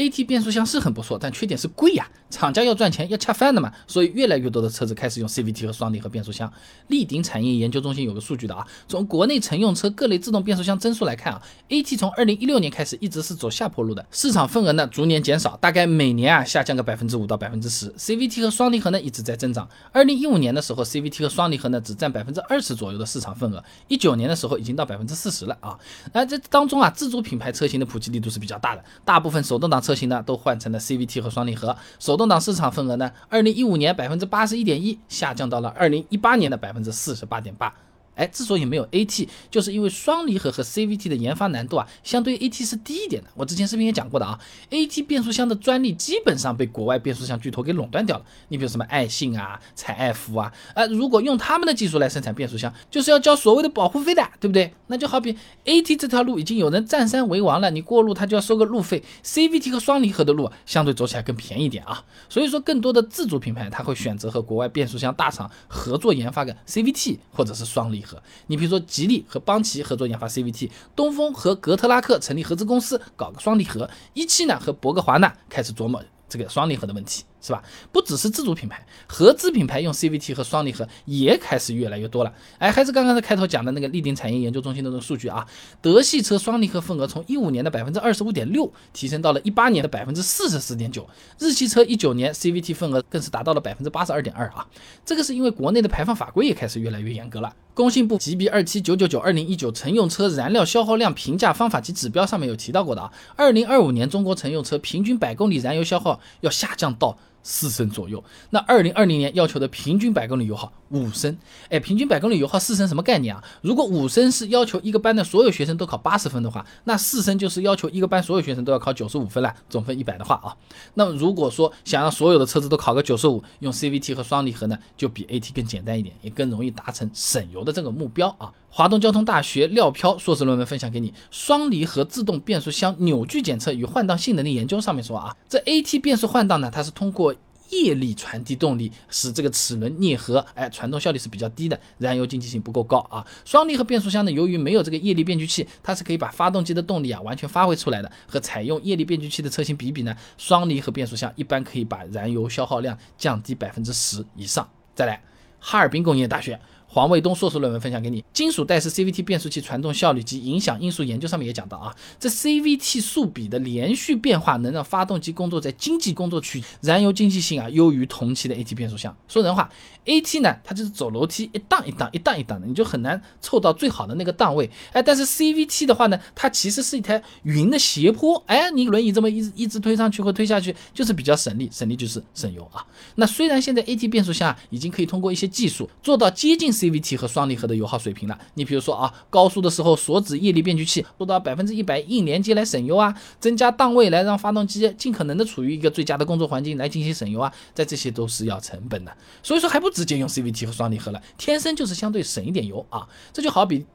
AT 变速箱是很不错，但缺点是贵呀，厂家要赚钱要恰饭的嘛，所以越来越多的车子开始用 CVT 和双离合变速箱。立鼎产业研究中心有个数据的啊，从国内乘用车各类自动变速箱增速来看啊，AT 从二零一六年开始一直是走下坡路的，市场份额呢逐年减少，大概每年啊下降个百分之五到百分之十。CVT 和双离合呢一直在增长，二零一五年的时候，CVT 和双离合呢只占百分之二十左右的市场份额，一九年的时候已经到百分之四十了啊。那这当中啊，自主品牌车型的普及力度是比较大的，大部分手动挡车。车型呢都换成了 CVT 和双离合，手动挡市场份额呢，二零一五年百分之八十一点一，下降到了二零一八年的百分之四十八点八。哎，之所以没有 AT，就是因为双离合和 CVT 的研发难度啊，相对 AT 是低一点的。我之前视频也讲过的啊，AT 变速箱的专利基本上被国外变速箱巨头给垄断掉了。你比如什么爱信啊、采埃孚啊，呃，如果用他们的技术来生产变速箱，就是要交所谓的保护费的，对不对？那就好比 AT 这条路已经有人占山为王了，你过路他就要收个路费。CVT 和双离合的路相对走起来更便宜点啊，所以说更多的自主品牌他会选择和国外变速箱大厂合作研发个 CVT 或者是双离合。你比如说，吉利和邦奇合作研发 CVT，东风和格特拉克成立合资公司搞个双离合，一汽呢和博格华纳开始琢磨这个双离合的问题。是吧？不只是自主品牌，合资品牌用 CVT 和双离合也开始越来越多了。哎，还是刚刚在开头讲的那个立鼎产业研究中心的那个数据啊，德系车双离合份额从一五年的百分之二十五点六提升到了一八年的百分之四十四点九，日系车一九年 CVT 份额更是达到了百分之八十二点二啊。这个是因为国内的排放法规也开始越来越严格了。工信部 GB 二七九九九二零一九乘用车燃料消耗量评价方法及指标上面有提到过的啊，二零二五年中国乘用车平均百公里燃油消耗要下降到。四升左右，那二零二零年要求的平均百公里油耗五升，哎，平均百公里油耗四升什么概念啊？如果五升是要求一个班的所有学生都考八十分的话，那四升就是要求一个班所有学生都要考九十五分了，总分一百的话啊，那么如果说想让所有的车子都考个九十五，用 CVT 和双离合呢，就比 AT 更简单一点，也更容易达成省油的这个目标啊。华东交通大学廖飘硕士论文分享给你，双离合自动变速箱扭矩检测与换挡性能的研究上面说啊，这 AT 变速换挡呢，它是通过液力传递动力，使这个齿轮啮合，哎，传动效率是比较低的，燃油经济性不够高啊。双离合变速箱呢，由于没有这个液力变矩器，它是可以把发动机的动力啊完全发挥出来的。和采用液力变矩器的车型比比呢，双离合变速箱一般可以把燃油消耗量降低百分之十以上。再来，哈尔滨工业大学。黄卫东硕士论文分享给你，金属带式 CVT 变速器传动效率及影响因素研究上面也讲到啊，这 CVT 速比的连续变化能让发动机工作在经济工作区，燃油经济性啊优于同期的 AT 变速箱。说人话，AT 呢它就是走楼梯一档一档一档一档的，你就很难凑到最好的那个档位。哎，但是 CVT 的话呢，它其实是一台云的斜坡，哎，你轮椅这么一直一直推上去或推下去，就是比较省力，省力就是省油啊。那虽然现在 AT 变速箱已经可以通过一些技术做到接近。CVT 和双离合的油耗水平了。你比如说啊，高速的时候锁止液力变矩器做到百分之一百硬连接来省油啊，增加档位来让发动机尽可能的处于一个最佳的工作环境来进行省油啊，在这些都是要成本的。所以说还不直接用 CVT 和双离合了，天生就是相对省一点油啊。这就好比。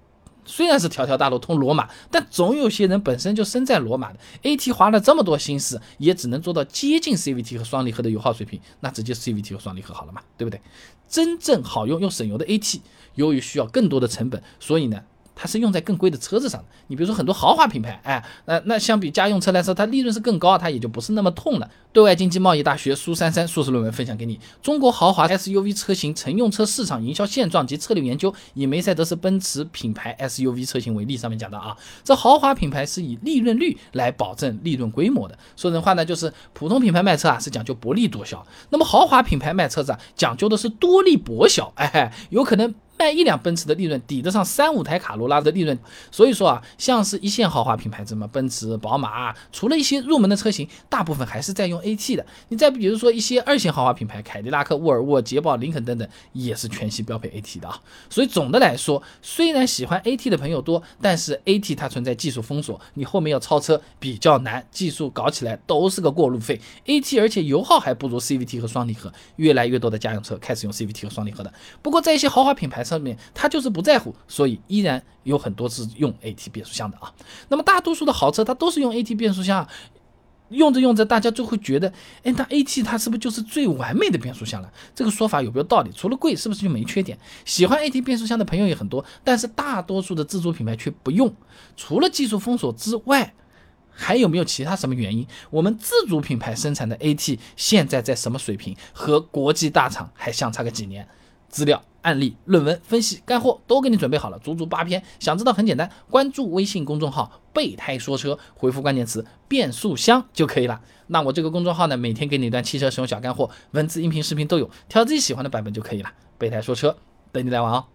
虽然是条条大路通罗马，但总有些人本身就生在罗马的。AT 花了这么多心思，也只能做到接近 CVT 和双离合的油耗水平，那直接 CVT 和双离合好了嘛，对不对？真正好用又省油的 AT，由于需要更多的成本，所以呢。它是用在更贵的车子上的，你比如说很多豪华品牌，哎，那那相比家用车来说，它利润是更高，它也就不是那么痛了。对外经济贸易大学苏珊珊硕士论文分享给你，中国豪华 SUV 车型乘用车市场营销现状及策略研究，以梅赛德斯奔驰品牌 SUV 车型为例，上面讲到啊，这豪华品牌是以利润率来保证利润规模的。说人话呢，就是普通品牌卖车啊是讲究薄利多销，那么豪华品牌卖车子啊讲究的是多利薄销，哎，有可能。卖一辆奔驰的利润抵得上三五台卡罗拉的利润，所以说啊，像是一线豪华品牌，什么奔驰、宝马，啊除了一些入门的车型，大部分还是在用 AT 的。你再比如说一些二线豪华品牌，凯迪拉克、沃尔沃、捷豹、林肯等等，也是全系标配 AT 的啊。所以总的来说，虽然喜欢 AT 的朋友多，但是 AT 它存在技术封锁，你后面要超车比较难，技术搞起来都是个过路费。AT 而且油耗还不如 CVT 和双离合，越来越多的家用车开始用 CVT 和双离合的。不过在一些豪华品牌，上面他就是不在乎，所以依然有很多是用 AT 变速箱的啊。那么大多数的豪车它都是用 AT 变速箱，用着用着大家就会觉得，哎，那 AT 它是不是就是最完美的变速箱了？这个说法有没有道理？除了贵，是不是就没缺点？喜欢 AT 变速箱的朋友也很多，但是大多数的自主品牌却不用。除了技术封锁之外，还有没有其他什么原因？我们自主品牌生产的 AT 现在在什么水平？和国际大厂还相差个几年？资料、案例、论文分析、干货都给你准备好了，足足八篇。想知道很简单，关注微信公众号“备胎说车”，回复关键词“变速箱”就可以了。那我这个公众号呢，每天给你一段汽车使用小干货，文字、音频、视频都有，挑自己喜欢的版本就可以了。备胎说车，等你来玩哦。